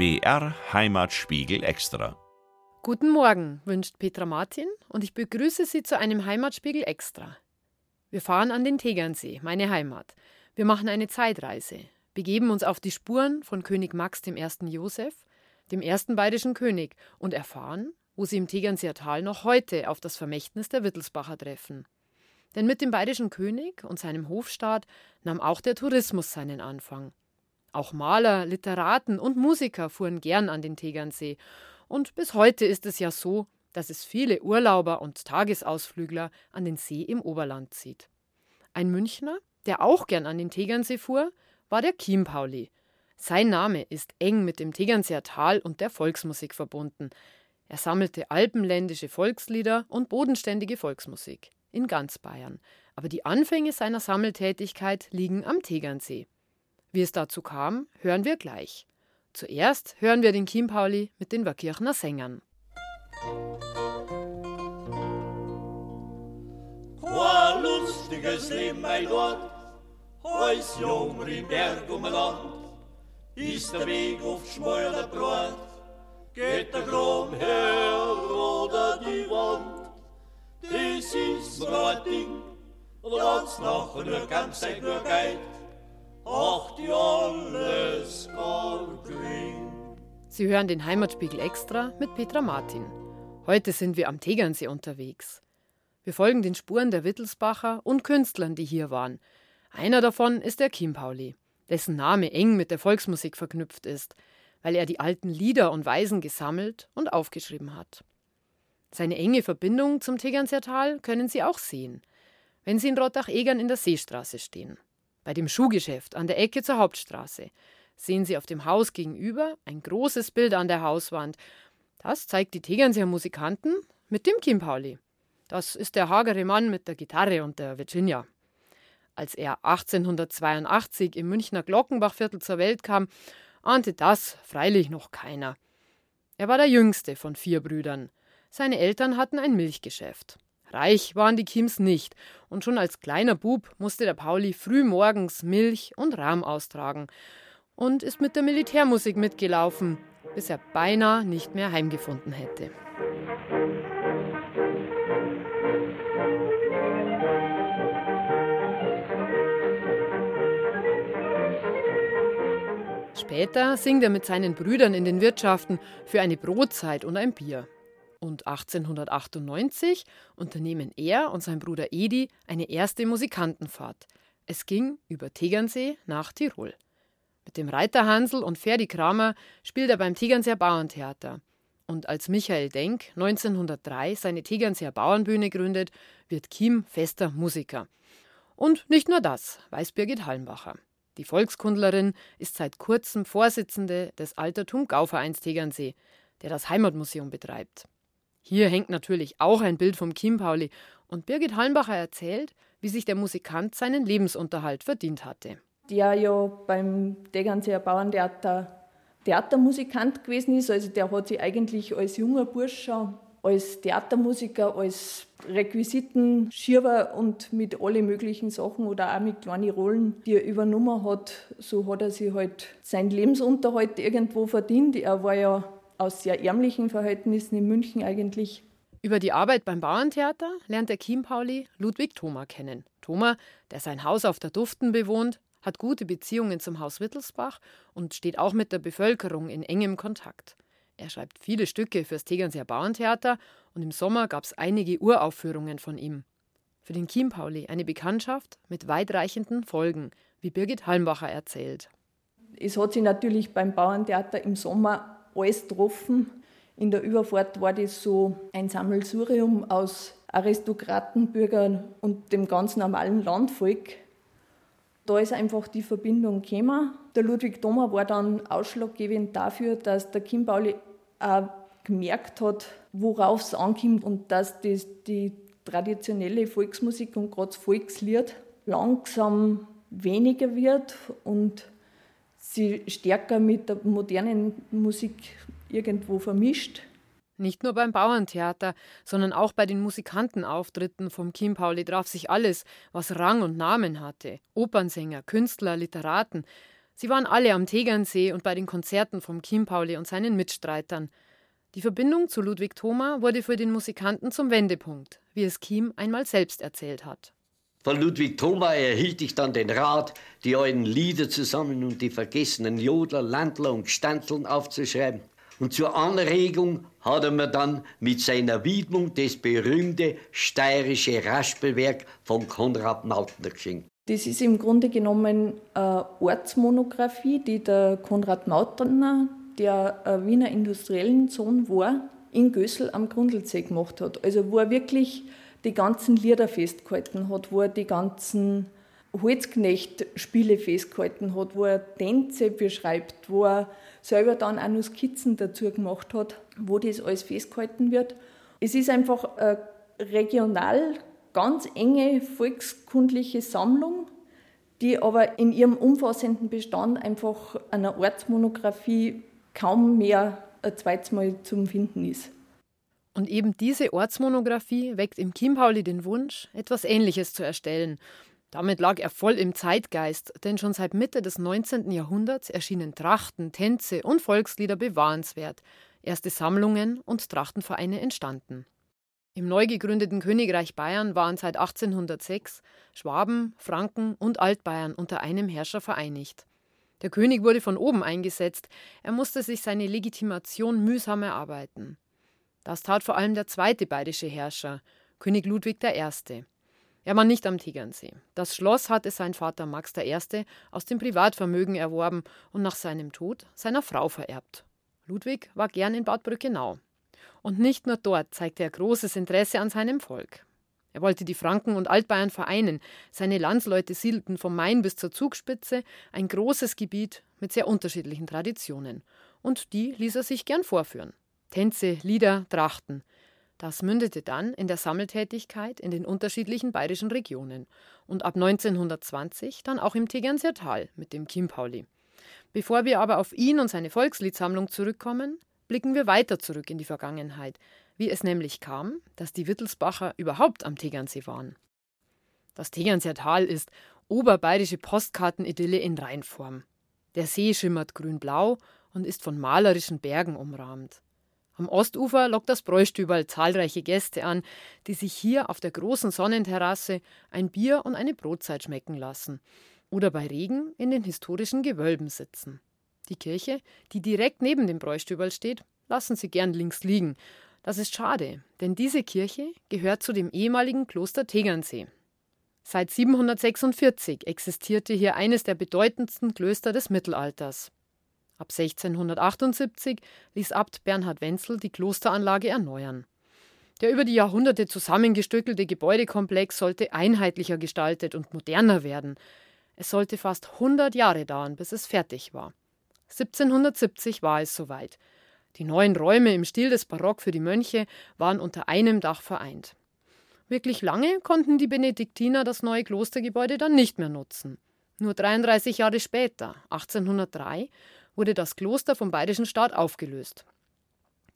BR Heimatspiegel Extra. Guten Morgen, wünscht Petra Martin und ich begrüße Sie zu einem Heimatspiegel Extra. Wir fahren an den Tegernsee, meine Heimat. Wir machen eine Zeitreise, begeben uns auf die Spuren von König Max I. Joseph, dem ersten bayerischen König, und erfahren, wo sie im Tegernseer Tal noch heute auf das Vermächtnis der Wittelsbacher treffen. Denn mit dem bayerischen König und seinem Hofstaat nahm auch der Tourismus seinen Anfang. Auch Maler, Literaten und Musiker fuhren gern an den Tegernsee. Und bis heute ist es ja so, dass es viele Urlauber und Tagesausflügler an den See im Oberland zieht. Ein Münchner, der auch gern an den Tegernsee fuhr, war der Chiempauli. Sein Name ist eng mit dem Tegernseer Tal und der Volksmusik verbunden. Er sammelte alpenländische Volkslieder und bodenständige Volksmusik in ganz Bayern. Aber die Anfänge seiner Sammeltätigkeit liegen am Tegernsee. Wie es dazu kam, hören wir gleich. Zuerst hören wir den Chiempauli mit den Wackirchner Sängern. Qua lustiges Leben mein Lord, als Junger im Berg um Land, ist der Weg oft schmaler Brot, geht der Grom her oder die Wand. Das ist mir ein Ding, wenn's nachher nur ganz Zeit nur geht, Sie hören den Heimatspiegel extra mit Petra Martin. Heute sind wir am Tegernsee unterwegs. Wir folgen den Spuren der Wittelsbacher und Künstlern, die hier waren. Einer davon ist der Chiempauli, dessen Name eng mit der Volksmusik verknüpft ist, weil er die alten Lieder und Weisen gesammelt und aufgeschrieben hat. Seine enge Verbindung zum Tegernseertal können Sie auch sehen, wenn Sie in Rottach-Egern in der Seestraße stehen. Bei dem Schuhgeschäft an der Ecke zur Hauptstraße sehen Sie auf dem Haus gegenüber ein großes Bild an der Hauswand. Das zeigt die Tegernseer Musikanten mit dem Kim Pauli. Das ist der hagere Mann mit der Gitarre und der Virginia. Als er 1882 im Münchner Glockenbachviertel zur Welt kam, ahnte das freilich noch keiner. Er war der jüngste von vier Brüdern. Seine Eltern hatten ein Milchgeschäft. Reich waren die Kims nicht, und schon als kleiner Bub musste der Pauli früh morgens Milch und Rahm austragen und ist mit der Militärmusik mitgelaufen, bis er beinahe nicht mehr heimgefunden hätte. Später singt er mit seinen Brüdern in den Wirtschaften für eine Brotzeit und ein Bier. Und 1898 unternehmen er und sein Bruder Edi eine erste Musikantenfahrt. Es ging über Tegernsee nach Tirol. Mit dem Reiter Hansel und Ferdi Kramer spielt er beim Tegernseer Bauerntheater. Und als Michael Denk 1903 seine Tegernseer Bauernbühne gründet, wird Kim fester Musiker. Und nicht nur das, weiß Birgit Hallenbacher. Die Volkskundlerin ist seit kurzem Vorsitzende des Altertum Gauvereins Tegernsee, der das Heimatmuseum betreibt. Hier hängt natürlich auch ein Bild vom Chiempauli und Birgit Hallenbacher erzählt, wie sich der Musikant seinen Lebensunterhalt verdient hatte. Der ja beim Degernseer Bauerntheater Theatermusikant gewesen ist, also der hat sich eigentlich als junger Bursche als Theatermusiker, als Requisitenschieber und mit alle möglichen Sachen oder auch mit kleinen Rollen, die er übernommen hat, so hat er sich halt seinen Lebensunterhalt irgendwo verdient. Er war ja aus sehr ärmlichen Verhältnissen in München eigentlich. Über die Arbeit beim Bauerntheater lernt der Chiempauli Ludwig Thoma kennen. Thoma, der sein Haus auf der Duften bewohnt, hat gute Beziehungen zum Haus Wittelsbach und steht auch mit der Bevölkerung in engem Kontakt. Er schreibt viele Stücke fürs Tegernseer Bauerntheater und im Sommer gab es einige Uraufführungen von ihm. Für den Chiempauli eine Bekanntschaft mit weitreichenden Folgen, wie Birgit Halmbacher erzählt. Es hat sich natürlich beim Bauerntheater im Sommer alles getroffen. In der Überfahrt war das so ein Sammelsurium aus Aristokraten, Bürgern und dem ganz normalen Landvolk. Da ist einfach die Verbindung gekommen. Der Ludwig Thoma war dann ausschlaggebend dafür, dass der Kim Pauli auch gemerkt hat, worauf es ankommt und dass das die traditionelle Volksmusik und gerade das Volkslied langsam weniger wird und sie stärker mit der modernen Musik irgendwo vermischt. Nicht nur beim Bauerntheater, sondern auch bei den Musikantenauftritten vom Kim Pauli traf sich alles, was Rang und Namen hatte. Opernsänger, Künstler, Literaten. Sie waren alle am Tegernsee und bei den Konzerten vom Chimpauli und seinen Mitstreitern. Die Verbindung zu Ludwig Thoma wurde für den Musikanten zum Wendepunkt, wie es Kiem einmal selbst erzählt hat. Von Ludwig Thoma erhielt ich dann den Rat, die alten Lieder zusammen und die vergessenen Jodler, Landler und Standeln aufzuschreiben. Und zur Anregung hat er mir dann mit seiner Widmung das berühmte steirische Raspelwerk von Konrad Mautner geschenkt. Das ist im Grunde genommen eine Ortsmonographie, die der Konrad Mautner, der ein Wiener Industriellensohn war, in Gössel am Grundlsee gemacht hat. Also wo er wirklich die ganzen Lieder festgehalten hat, wo er die ganzen Holzknecht-Spiele festgehalten hat, wo er Tänze beschreibt, wo er selber dann auch noch Skizzen dazu gemacht hat, wo das alles festgehalten wird. Es ist einfach eine regional ganz enge volkskundliche Sammlung, die aber in ihrem umfassenden Bestand einfach einer Ortsmonographie kaum mehr ein zweites Mal zum Finden ist. Und eben diese Ortsmonographie weckt im Chimpauli den Wunsch, etwas Ähnliches zu erstellen. Damit lag er voll im Zeitgeist, denn schon seit Mitte des 19. Jahrhunderts erschienen Trachten, Tänze und Volkslieder bewahrenswert. Erste Sammlungen und Trachtenvereine entstanden. Im neu gegründeten Königreich Bayern waren seit 1806 Schwaben, Franken und Altbayern unter einem Herrscher vereinigt. Der König wurde von oben eingesetzt, er musste sich seine Legitimation mühsam erarbeiten. Das tat vor allem der zweite bayerische Herrscher, König Ludwig I. Er war nicht am Tegernsee. Das Schloss hatte sein Vater Max I. aus dem Privatvermögen erworben und nach seinem Tod seiner Frau vererbt. Ludwig war gern in Bad Brückenau. Und nicht nur dort zeigte er großes Interesse an seinem Volk. Er wollte die Franken und Altbayern vereinen. Seine Landsleute siedelten vom Main bis zur Zugspitze ein großes Gebiet mit sehr unterschiedlichen Traditionen. Und die ließ er sich gern vorführen. Tänze, Lieder, Trachten. Das mündete dann in der Sammeltätigkeit in den unterschiedlichen bayerischen Regionen und ab 1920 dann auch im Tegernseer Tal mit dem Chimpauli. Bevor wir aber auf ihn und seine Volksliedsammlung zurückkommen, blicken wir weiter zurück in die Vergangenheit, wie es nämlich kam, dass die Wittelsbacher überhaupt am Tegernsee waren. Das Tegernseer Tal ist oberbayerische Postkartenidylle in Reinform. Der See schimmert grün-blau und ist von malerischen Bergen umrahmt. Am Ostufer lockt das Bräustüberl zahlreiche Gäste an, die sich hier auf der großen Sonnenterrasse ein Bier und eine Brotzeit schmecken lassen oder bei Regen in den historischen Gewölben sitzen. Die Kirche, die direkt neben dem Bräustüberl steht, lassen Sie gern links liegen. Das ist schade, denn diese Kirche gehört zu dem ehemaligen Kloster Tegernsee. Seit 746 existierte hier eines der bedeutendsten Klöster des Mittelalters. Ab 1678 ließ Abt Bernhard Wenzel die Klosteranlage erneuern. Der über die Jahrhunderte zusammengestückelte Gebäudekomplex sollte einheitlicher gestaltet und moderner werden. Es sollte fast 100 Jahre dauern, bis es fertig war. 1770 war es soweit. Die neuen Räume im Stil des Barock für die Mönche waren unter einem Dach vereint. Wirklich lange konnten die Benediktiner das neue Klostergebäude dann nicht mehr nutzen. Nur 33 Jahre später, 1803, wurde das Kloster vom bayerischen Staat aufgelöst.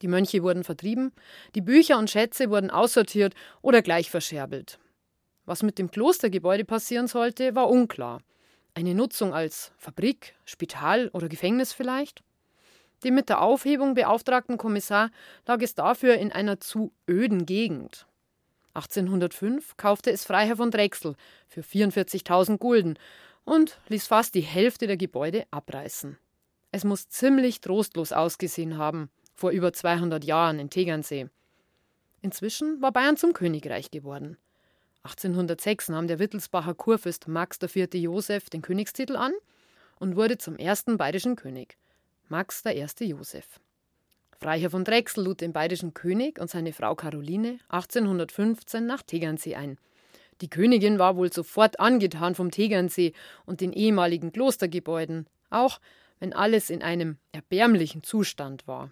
Die Mönche wurden vertrieben, die Bücher und Schätze wurden aussortiert oder gleich verscherbelt. Was mit dem Klostergebäude passieren sollte, war unklar. Eine Nutzung als Fabrik, Spital oder Gefängnis vielleicht? Dem mit der Aufhebung beauftragten Kommissar lag es dafür in einer zu öden Gegend. 1805 kaufte es Freiherr von Drechsel für 44.000 Gulden und ließ fast die Hälfte der Gebäude abreißen. Es muss ziemlich trostlos ausgesehen haben, vor über 200 Jahren in Tegernsee. Inzwischen war Bayern zum Königreich geworden. 1806 nahm der Wittelsbacher Kurfürst Max IV. Joseph den Königstitel an und wurde zum ersten bayerischen König. Max I. Joseph. Freiherr von Drechsel lud den bayerischen König und seine Frau Caroline 1815 nach Tegernsee ein. Die Königin war wohl sofort angetan vom Tegernsee und den ehemaligen Klostergebäuden, auch wenn alles in einem erbärmlichen Zustand war.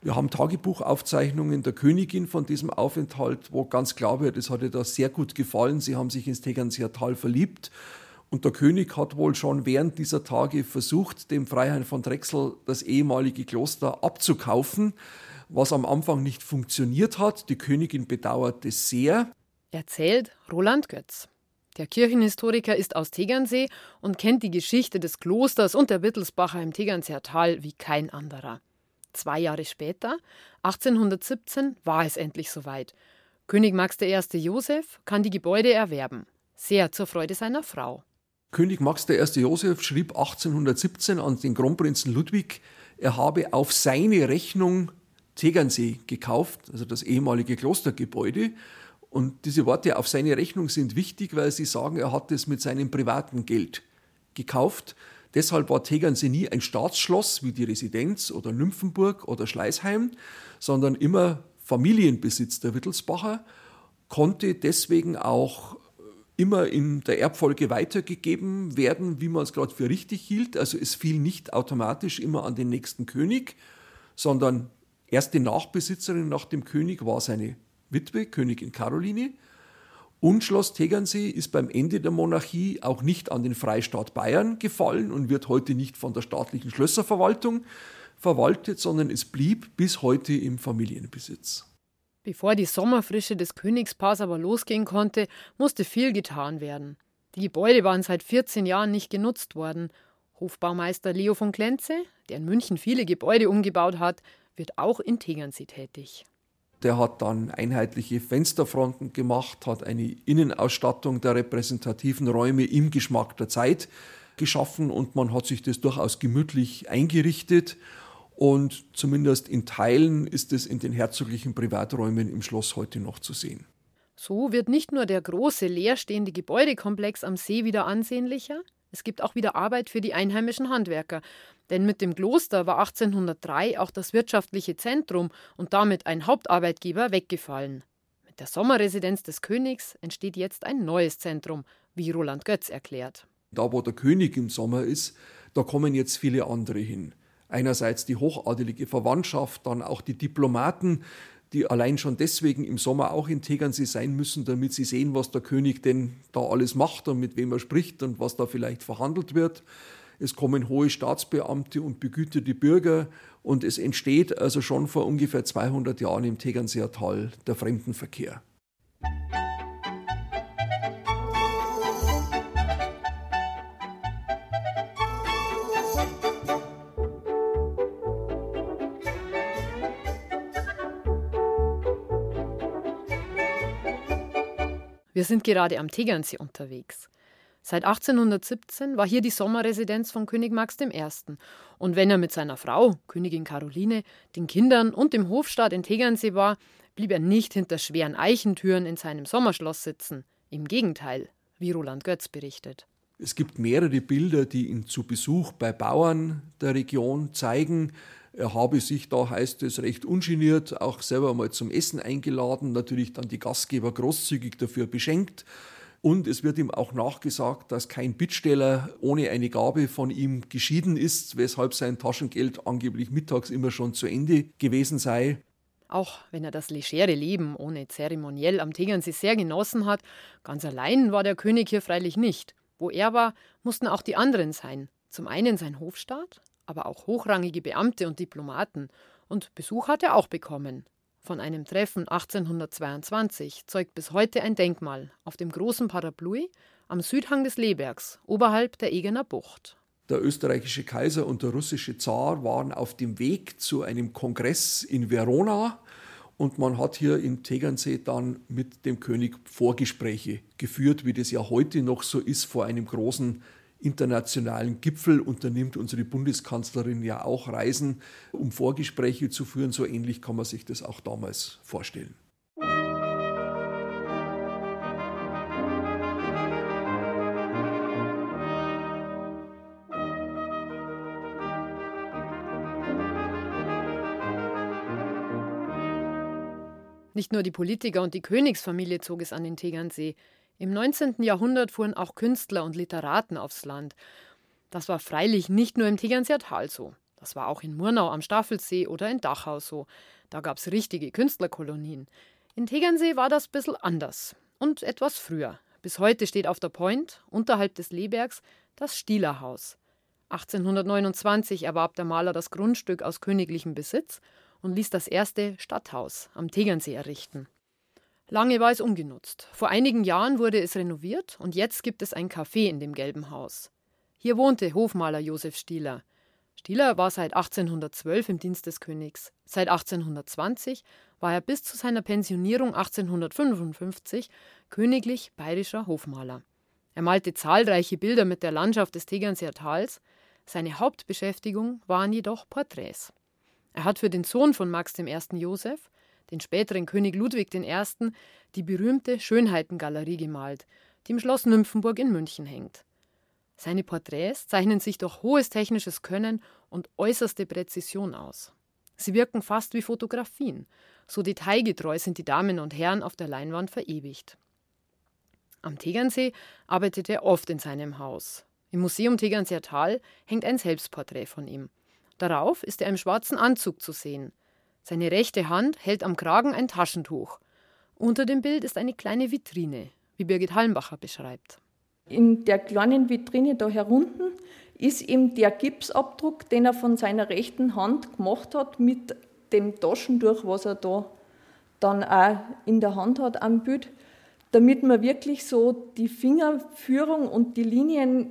Wir haben Tagebuchaufzeichnungen der Königin von diesem Aufenthalt, wo ganz klar wird, es hat ihr da sehr gut gefallen. Sie haben sich ins Tegernseer Tal verliebt. Und der König hat wohl schon während dieser Tage versucht, dem Freiherrn von Drechsel das ehemalige Kloster abzukaufen, was am Anfang nicht funktioniert hat. Die Königin bedauert es sehr. Erzählt Roland Götz. Der Kirchenhistoriker ist aus Tegernsee und kennt die Geschichte des Klosters und der Wittelsbacher im Tegernseer Tal wie kein anderer. Zwei Jahre später, 1817, war es endlich soweit. König Max I. Joseph kann die Gebäude erwerben. Sehr zur Freude seiner Frau. König Max I. Joseph schrieb 1817 an den Kronprinzen Ludwig, er habe auf seine Rechnung Tegernsee gekauft, also das ehemalige Klostergebäude. Und diese Worte auf seine Rechnung sind wichtig, weil sie sagen, er hat es mit seinem privaten Geld gekauft. Deshalb war Tegernsee nie ein Staatsschloss wie die Residenz oder Nymphenburg oder Schleißheim, sondern immer Familienbesitz der Wittelsbacher, konnte deswegen auch immer in der Erbfolge weitergegeben werden, wie man es gerade für richtig hielt. Also es fiel nicht automatisch immer an den nächsten König, sondern erste Nachbesitzerin nach dem König war seine Witwe, Königin Caroline. Und Schloss Tegernsee ist beim Ende der Monarchie auch nicht an den Freistaat Bayern gefallen und wird heute nicht von der staatlichen Schlösserverwaltung verwaltet, sondern es blieb bis heute im Familienbesitz. Bevor die Sommerfrische des Königspaars aber losgehen konnte, musste viel getan werden. Die Gebäude waren seit 14 Jahren nicht genutzt worden. Hofbaumeister Leo von Klenze, der in München viele Gebäude umgebaut hat, wird auch in Tegernsee tätig. Der hat dann einheitliche Fensterfronten gemacht, hat eine Innenausstattung der repräsentativen Räume im Geschmack der Zeit geschaffen und man hat sich das durchaus gemütlich eingerichtet. Und zumindest in Teilen ist es in den herzoglichen Privaträumen im Schloss heute noch zu sehen. So wird nicht nur der große leerstehende Gebäudekomplex am See wieder ansehnlicher, es gibt auch wieder Arbeit für die einheimischen Handwerker. Denn mit dem Kloster war 1803 auch das wirtschaftliche Zentrum und damit ein Hauptarbeitgeber weggefallen. Mit der Sommerresidenz des Königs entsteht jetzt ein neues Zentrum, wie Roland Götz erklärt. Da, wo der König im Sommer ist, da kommen jetzt viele andere hin. Einerseits die hochadelige Verwandtschaft, dann auch die Diplomaten, die allein schon deswegen im Sommer auch in Tegernsee sein müssen, damit sie sehen, was der König denn da alles macht und mit wem er spricht und was da vielleicht verhandelt wird. Es kommen hohe Staatsbeamte und begüterte Bürger und es entsteht also schon vor ungefähr 200 Jahren im Tegernseer Tal der Fremdenverkehr. Wir sind gerade am Tegernsee unterwegs. Seit 1817 war hier die Sommerresidenz von König Max I. Und wenn er mit seiner Frau, Königin Caroline, den Kindern und dem Hofstaat in Tegernsee war, blieb er nicht hinter schweren Eichentüren in seinem Sommerschloss sitzen. Im Gegenteil, wie Roland Götz berichtet. Es gibt mehrere Bilder, die ihn zu Besuch bei Bauern der Region zeigen. Er habe sich da, heißt es, recht ungeniert auch selber mal zum Essen eingeladen, natürlich dann die Gastgeber großzügig dafür beschenkt. Und es wird ihm auch nachgesagt, dass kein Bittsteller ohne eine Gabe von ihm geschieden ist, weshalb sein Taschengeld angeblich mittags immer schon zu Ende gewesen sei. Auch wenn er das legere Leben ohne Zeremoniell am Tegernsee sehr genossen hat, ganz allein war der König hier freilich nicht. Wo er war, mussten auch die anderen sein. Zum einen sein Hofstaat, aber auch hochrangige Beamte und Diplomaten. Und Besuch hat er auch bekommen. Von einem Treffen 1822 zeugt bis heute ein Denkmal auf dem großen Parapluie am Südhang des Lebergs, oberhalb der Egener Bucht. Der österreichische Kaiser und der russische Zar waren auf dem Weg zu einem Kongress in Verona und man hat hier in Tegernsee dann mit dem König Vorgespräche geführt, wie das ja heute noch so ist vor einem großen internationalen Gipfel unternimmt unsere Bundeskanzlerin ja auch Reisen, um Vorgespräche zu führen. So ähnlich kann man sich das auch damals vorstellen. Nicht nur die Politiker und die Königsfamilie zog es an den Tegernsee. Im 19. Jahrhundert fuhren auch Künstler und Literaten aufs Land. Das war freilich nicht nur im Tegernseer Tal so. Das war auch in Murnau am Staffelsee oder in Dachau so. Da gab es richtige Künstlerkolonien. In Tegernsee war das ein bisschen anders und etwas früher. Bis heute steht auf der Point, unterhalb des Lebergs, das Stielerhaus. 1829 erwarb der Maler das Grundstück aus königlichem Besitz und ließ das erste Stadthaus am Tegernsee errichten. Lange war es ungenutzt. Vor einigen Jahren wurde es renoviert und jetzt gibt es ein Café in dem gelben Haus. Hier wohnte Hofmaler Josef Stieler. Stieler war seit 1812 im Dienst des Königs. Seit 1820 war er bis zu seiner Pensionierung 1855 königlich bayerischer Hofmaler. Er malte zahlreiche Bilder mit der Landschaft des Tegernseer Tals. Seine Hauptbeschäftigung waren jedoch Porträts. Er hat für den Sohn von Max I. Joseph, den späteren König Ludwig I., die berühmte Schönheitengalerie gemalt, die im Schloss Nymphenburg in München hängt. Seine Porträts zeichnen sich durch hohes technisches Können und äußerste Präzision aus. Sie wirken fast wie Fotografien, so detailgetreu sind die Damen und Herren auf der Leinwand verewigt. Am Tegernsee arbeitet er oft in seinem Haus. Im Museum Tegernseer Tal hängt ein Selbstporträt von ihm. Darauf ist er im schwarzen Anzug zu sehen. Seine rechte Hand hält am Kragen ein Taschentuch. Unter dem Bild ist eine kleine Vitrine, wie Birgit Hallenbacher beschreibt. In der kleinen Vitrine da herunten ist eben der Gipsabdruck, den er von seiner rechten Hand gemacht hat mit dem Taschentuch, was er da dann auch in der Hand hat am Bild, damit man wirklich so die Fingerführung und die Linien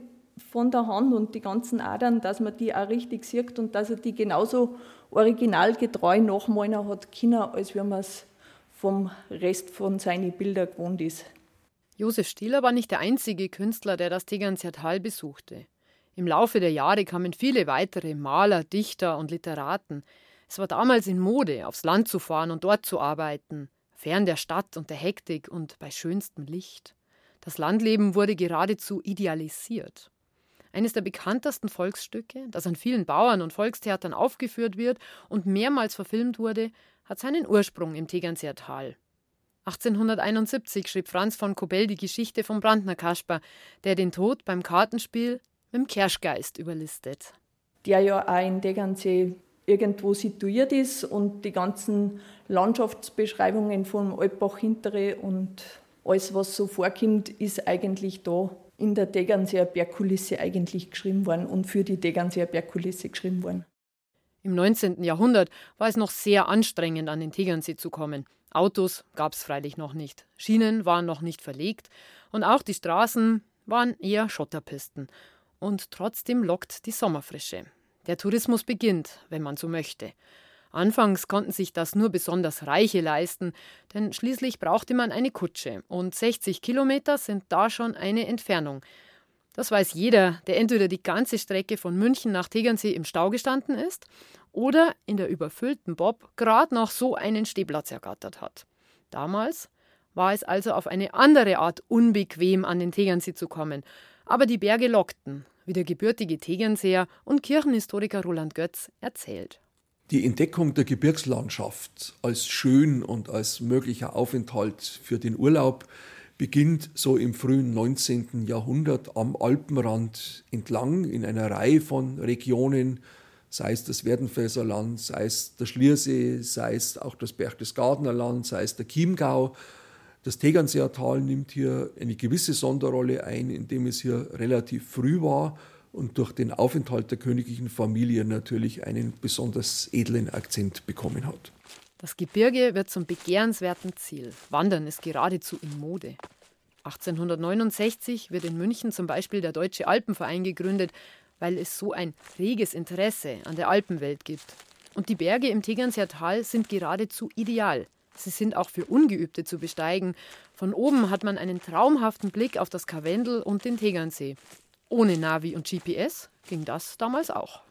von der Hand und die ganzen Adern, dass man die auch richtig sieht und dass er die genauso originalgetreu nachmalen hat können, als wenn man es vom Rest von seinen Bildern gewohnt ist. Josef Stieler war nicht der einzige Künstler, der das Tegernseer Tal besuchte. Im Laufe der Jahre kamen viele weitere Maler, Dichter und Literaten. Es war damals in Mode, aufs Land zu fahren und dort zu arbeiten, fern der Stadt und der Hektik und bei schönstem Licht. Das Landleben wurde geradezu idealisiert. Eines der bekanntesten Volksstücke, das an vielen Bauern und Volkstheatern aufgeführt wird und mehrmals verfilmt wurde, hat seinen Ursprung im Tegernseer Tal. 1871 schrieb Franz von Kobell die Geschichte vom Brandner Kasper, der den Tod beim Kartenspiel mit dem Kerschgeist überlistet. Der ja auch in Tegernsee irgendwo situiert ist und die ganzen Landschaftsbeschreibungen vom Alpbach Hintere und alles, was so vorkommt, ist eigentlich da in der Tegernseer Bergkulisse eigentlich geschrieben worden und für die Tegernseer Bergkulisse geschrieben worden. Im 19. Jahrhundert war es noch sehr anstrengend, an den Tegernsee zu kommen. Autos gab es freilich noch nicht, Schienen waren noch nicht verlegt und auch die Straßen waren eher Schotterpisten. Und trotzdem lockt die Sommerfrische. Der Tourismus beginnt, wenn man so möchte. Anfangs konnten sich das nur besonders Reiche leisten, denn schließlich brauchte man eine Kutsche und 60 Kilometer sind da schon eine Entfernung. Das weiß jeder, der entweder die ganze Strecke von München nach Tegernsee im Stau gestanden ist oder in der überfüllten Bob gerade noch so einen Stehplatz ergattert hat. Damals war es also auf eine andere Art unbequem, an den Tegernsee zu kommen. Aber die Berge lockten, wie der gebürtige Tegernseer und Kirchenhistoriker Roland Götz erzählt. Die Entdeckung der Gebirgslandschaft als schön und als möglicher Aufenthalt für den Urlaub beginnt so im frühen 19. Jahrhundert am Alpenrand entlang in einer Reihe von Regionen sei es das Werdenfelser Land, sei es der Schliersee, sei es auch das Berchtesgadener Land, sei es der Chiemgau. Das Tegernseer Tal nimmt hier eine gewisse Sonderrolle ein, indem es hier relativ früh war und durch den Aufenthalt der königlichen Familie natürlich einen besonders edlen Akzent bekommen hat. Das Gebirge wird zum begehrenswerten Ziel. Wandern ist geradezu in Mode. 1869 wird in München zum Beispiel der Deutsche Alpenverein gegründet, weil es so ein reges Interesse an der Alpenwelt gibt. Und die Berge im Tegernseer Tal sind geradezu ideal. Sie sind auch für Ungeübte zu besteigen. Von oben hat man einen traumhaften Blick auf das Karwendel und den Tegernsee. Ohne Navi und GPS ging das damals auch.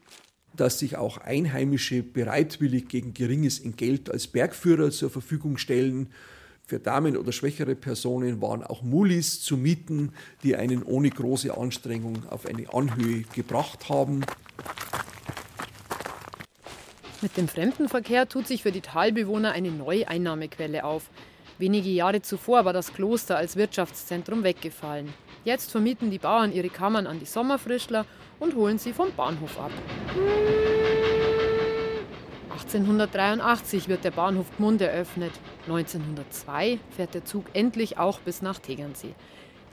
Dass sich auch Einheimische bereitwillig gegen geringes Entgelt als Bergführer zur Verfügung stellen, für Damen oder schwächere Personen waren auch Mulis zu mieten, die einen ohne große Anstrengung auf eine Anhöhe gebracht haben. Mit dem Fremdenverkehr tut sich für die Talbewohner eine neue Einnahmequelle auf. Wenige Jahre zuvor war das Kloster als Wirtschaftszentrum weggefallen. Jetzt vermieten die Bauern ihre Kammern an die Sommerfrischler und holen sie vom Bahnhof ab. 1883 wird der Bahnhof Gmund eröffnet. 1902 fährt der Zug endlich auch bis nach Tegernsee.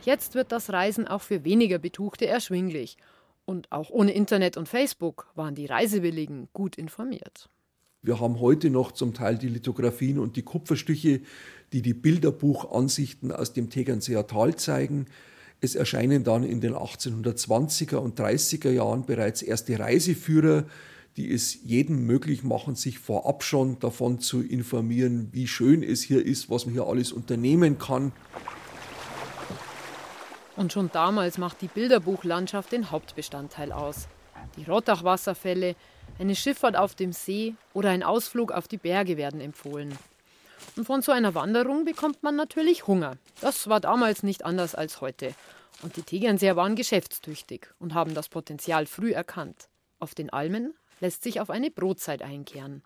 Jetzt wird das Reisen auch für weniger Betuchte erschwinglich. Und auch ohne Internet und Facebook waren die Reisewilligen gut informiert. Wir haben heute noch zum Teil die Lithografien und die Kupferstiche, die die Bilderbuchansichten aus dem Tegernseer Tal zeigen. Es erscheinen dann in den 1820er und 30er Jahren bereits erste Reiseführer, die es jedem möglich machen, sich vorab schon davon zu informieren, wie schön es hier ist, was man hier alles unternehmen kann. Und schon damals macht die Bilderbuchlandschaft den Hauptbestandteil aus. Die Rottach-Wasserfälle, eine Schifffahrt auf dem See oder ein Ausflug auf die Berge werden empfohlen. Und von so einer Wanderung bekommt man natürlich Hunger. Das war damals nicht anders als heute. Und die Tegernseer waren geschäftstüchtig und haben das Potenzial früh erkannt. Auf den Almen lässt sich auf eine Brotzeit einkehren.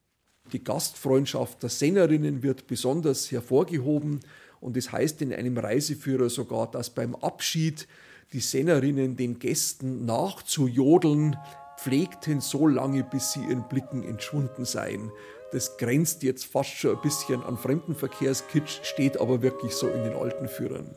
Die Gastfreundschaft der Sennerinnen wird besonders hervorgehoben und es heißt in einem Reiseführer sogar, dass beim Abschied die Sennerinnen den Gästen nachzujodeln pflegten so lange, bis sie ihren Blicken entschwunden seien. Das grenzt jetzt fast schon ein bisschen an Fremdenverkehrskitsch, steht aber wirklich so in den alten Führern.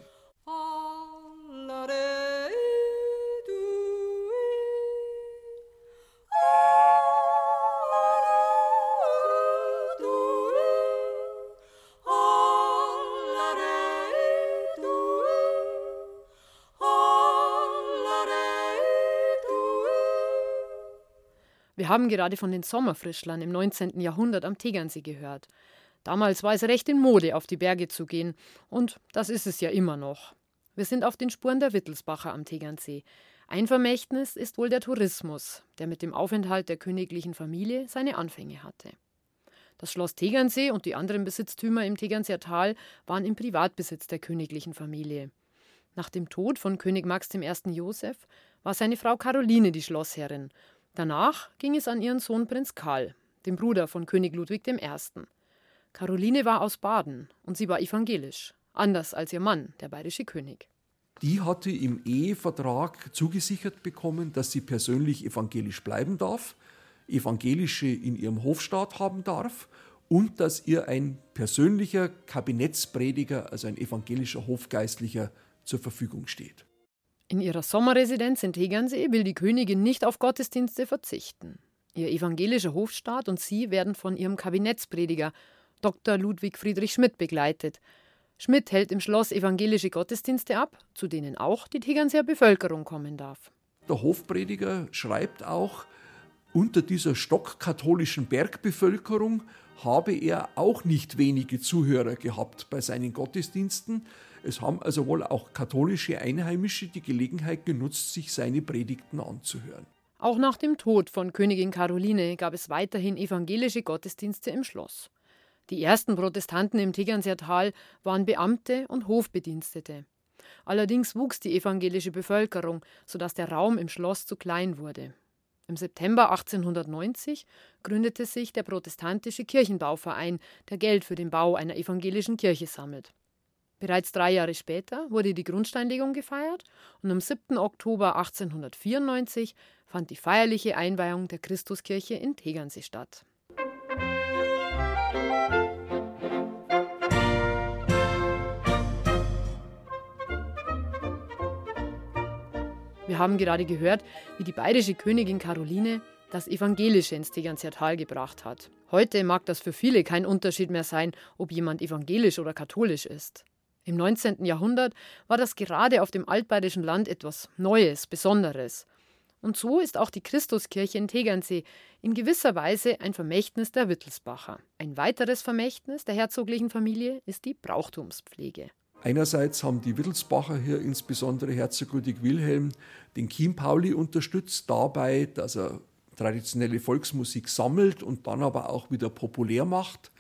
Wir haben gerade von den Sommerfrischlern im 19. Jahrhundert am Tegernsee gehört. Damals war es recht in Mode, auf die Berge zu gehen. Und das ist es ja immer noch. Wir sind auf den Spuren der Wittelsbacher am Tegernsee. Ein Vermächtnis ist wohl der Tourismus, der mit dem Aufenthalt der königlichen Familie seine Anfänge hatte. Das Schloss Tegernsee und die anderen Besitztümer im Tegernseer Tal waren im Privatbesitz der königlichen Familie. Nach dem Tod von König Max I. Joseph war seine Frau Caroline die Schlossherrin Danach ging es an ihren Sohn Prinz Karl, dem Bruder von König Ludwig I. Caroline war aus Baden und sie war evangelisch, anders als ihr Mann, der bayerische König. Die hatte im Ehevertrag zugesichert bekommen, dass sie persönlich evangelisch bleiben darf, evangelische in ihrem Hofstaat haben darf und dass ihr ein persönlicher Kabinettsprediger, also ein evangelischer Hofgeistlicher, zur Verfügung steht. In ihrer Sommerresidenz in Tegernsee will die Königin nicht auf Gottesdienste verzichten. Ihr evangelischer Hofstaat und sie werden von ihrem Kabinettsprediger Dr. Ludwig Friedrich Schmidt begleitet. Schmidt hält im Schloss evangelische Gottesdienste ab, zu denen auch die Tegernseer Bevölkerung kommen darf. Der Hofprediger schreibt auch, unter dieser stockkatholischen Bergbevölkerung habe er auch nicht wenige Zuhörer gehabt bei seinen Gottesdiensten, es haben also wohl auch katholische Einheimische die Gelegenheit genutzt, sich seine Predigten anzuhören. Auch nach dem Tod von Königin Caroline gab es weiterhin evangelische Gottesdienste im Schloss. Die ersten Protestanten im Tegernseer Tal waren Beamte und Hofbedienstete. Allerdings wuchs die evangelische Bevölkerung, sodass der Raum im Schloss zu klein wurde. Im September 1890 gründete sich der protestantische Kirchenbauverein, der Geld für den Bau einer evangelischen Kirche sammelt. Bereits drei Jahre später wurde die Grundsteinlegung gefeiert und am 7. Oktober 1894 fand die feierliche Einweihung der Christuskirche in Tegernsee statt. Wir haben gerade gehört, wie die bayerische Königin Caroline das Evangelische ins Tegernseer Tal gebracht hat. Heute mag das für viele kein Unterschied mehr sein, ob jemand evangelisch oder katholisch ist. Im 19. Jahrhundert war das gerade auf dem altbayerischen Land etwas Neues, Besonderes. Und so ist auch die Christuskirche in Tegernsee in gewisser Weise ein Vermächtnis der Wittelsbacher. Ein weiteres Vermächtnis der herzoglichen Familie ist die Brauchtumspflege. Einerseits haben die Wittelsbacher hier insbesondere Herzog Ludwig Wilhelm den Chiempauli unterstützt dabei, dass er traditionelle Volksmusik sammelt und dann aber auch wieder populär macht.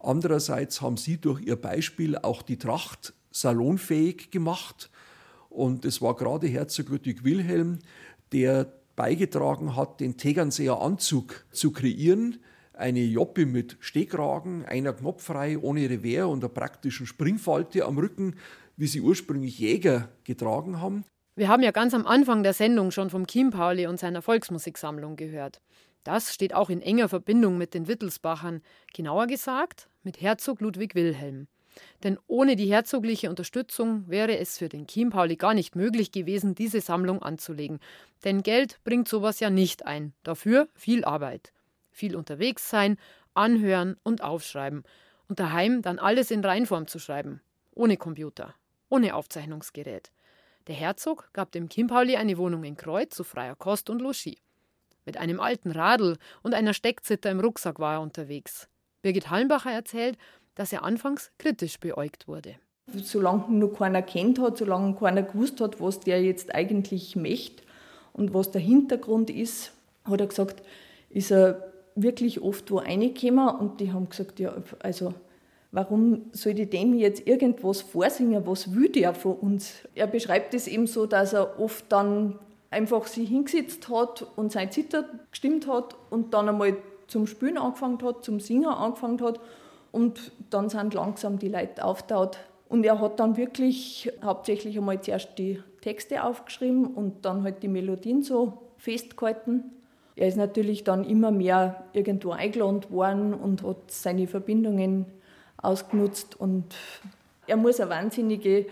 Andererseits haben sie durch ihr Beispiel auch die Tracht salonfähig gemacht. Und es war gerade Herzog Ludwig Wilhelm, der beigetragen hat, den Tegernseer Anzug zu kreieren. Eine Joppe mit Stehkragen, einer knopffrei, ohne Revers und einer praktischen Springfalte am Rücken, wie sie ursprünglich Jäger getragen haben. Wir haben ja ganz am Anfang der Sendung schon vom Chimpauli und seiner Volksmusiksammlung gehört. Das steht auch in enger Verbindung mit den Wittelsbachern, genauer gesagt mit Herzog Ludwig Wilhelm. Denn ohne die herzogliche Unterstützung wäre es für den Chiempauli gar nicht möglich gewesen, diese Sammlung anzulegen. Denn Geld bringt sowas ja nicht ein, dafür viel Arbeit. Viel unterwegs sein, anhören und aufschreiben und daheim dann alles in Reinform zu schreiben. Ohne Computer, ohne Aufzeichnungsgerät. Der Herzog gab dem Kim Pauli eine Wohnung in Kreuz zu freier Kost und Logis. Mit einem alten Radl und einer Steckzither im Rucksack war er unterwegs. Birgit Hallenbacher erzählt, dass er anfangs kritisch beäugt wurde. Solange noch keiner kennt hat, solange keiner gewusst hat, was der jetzt eigentlich möchte und was der Hintergrund ist, hat er gesagt, ist er wirklich oft wo reingekommen und die haben gesagt, ja, also warum soll ich dem jetzt irgendwas vorsingen, was will der von uns? Er beschreibt es eben so, dass er oft dann einfach sich hingesetzt hat und sein Zitter gestimmt hat und dann einmal zum Spielen angefangen hat, zum Singen angefangen hat und dann sind langsam die Leute auftaut. Und er hat dann wirklich hauptsächlich einmal zuerst die Texte aufgeschrieben und dann halt die Melodien so festgehalten. Er ist natürlich dann immer mehr irgendwo eingeladen worden und hat seine Verbindungen ausgenutzt und er muss eine wahnsinnige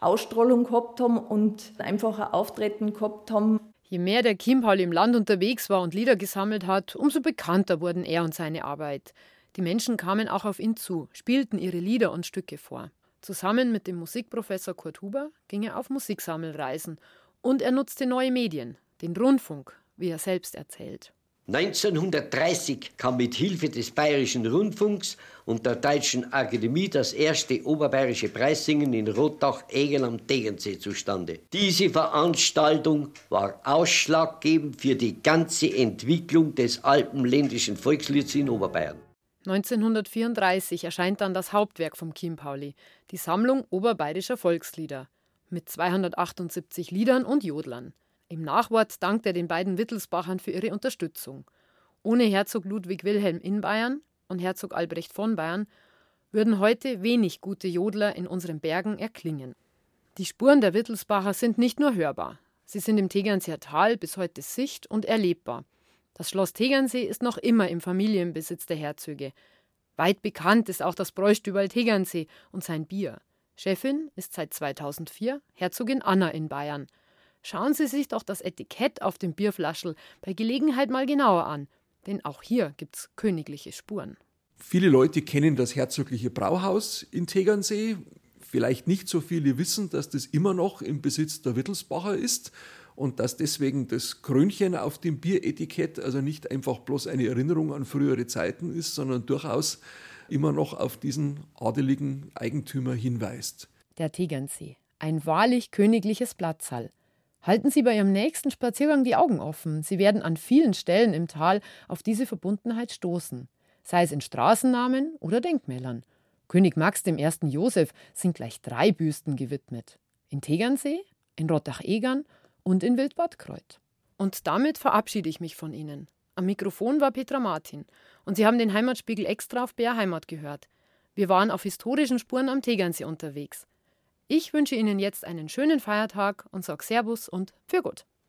Ausstrahlung gehabt haben und einfach ein Auftreten gehabt haben. Je mehr der Kim Paul im Land unterwegs war und Lieder gesammelt hat, umso bekannter wurden er und seine Arbeit. Die Menschen kamen auch auf ihn zu, spielten ihre Lieder und Stücke vor. Zusammen mit dem Musikprofessor Kurt Huber ging er auf Musiksammelreisen und er nutzte neue Medien, den Rundfunk, wie er selbst erzählt. 1930 kam mit Hilfe des Bayerischen Rundfunks und der Deutschen Akademie das erste oberbayerische Preissingen in Rotach-Egel am Tegernsee zustande. Diese Veranstaltung war ausschlaggebend für die ganze Entwicklung des alpenländischen Volkslieds in Oberbayern. 1934 erscheint dann das Hauptwerk vom Kim Pauli, die Sammlung oberbayerischer Volkslieder, mit 278 Liedern und Jodlern. Im Nachwort dankt er den beiden Wittelsbachern für ihre Unterstützung. Ohne Herzog Ludwig Wilhelm in Bayern und Herzog Albrecht von Bayern würden heute wenig gute Jodler in unseren Bergen erklingen. Die Spuren der Wittelsbacher sind nicht nur hörbar, sie sind im Tegernseer Tal bis heute sicht- und erlebbar. Das Schloss Tegernsee ist noch immer im Familienbesitz der Herzöge. Weit bekannt ist auch das Bräustüberl Tegernsee und sein Bier. Chefin ist seit 2004 Herzogin Anna in Bayern – Schauen Sie sich doch das Etikett auf dem Bierflaschel bei Gelegenheit mal genauer an, denn auch hier gibt's königliche Spuren. Viele Leute kennen das herzogliche Brauhaus in Tegernsee. Vielleicht nicht so viele wissen, dass das immer noch im Besitz der Wittelsbacher ist und dass deswegen das Krönchen auf dem Bieretikett also nicht einfach bloß eine Erinnerung an frühere Zeiten ist, sondern durchaus immer noch auf diesen adeligen Eigentümer hinweist. Der Tegernsee, ein wahrlich königliches Platzhall. Halten Sie bei Ihrem nächsten Spaziergang die Augen offen. Sie werden an vielen Stellen im Tal auf diese Verbundenheit stoßen, sei es in Straßennamen oder Denkmälern. König Max I. Josef sind gleich drei Büsten gewidmet. In Tegernsee, in Rottach-Egern und in Wildbad Kreuth. Und damit verabschiede ich mich von Ihnen. Am Mikrofon war Petra Martin und Sie haben den Heimatspiegel extra auf BR Heimat gehört. Wir waren auf historischen Spuren am Tegernsee unterwegs. Ich wünsche Ihnen jetzt einen schönen Feiertag und sage Servus und für gut.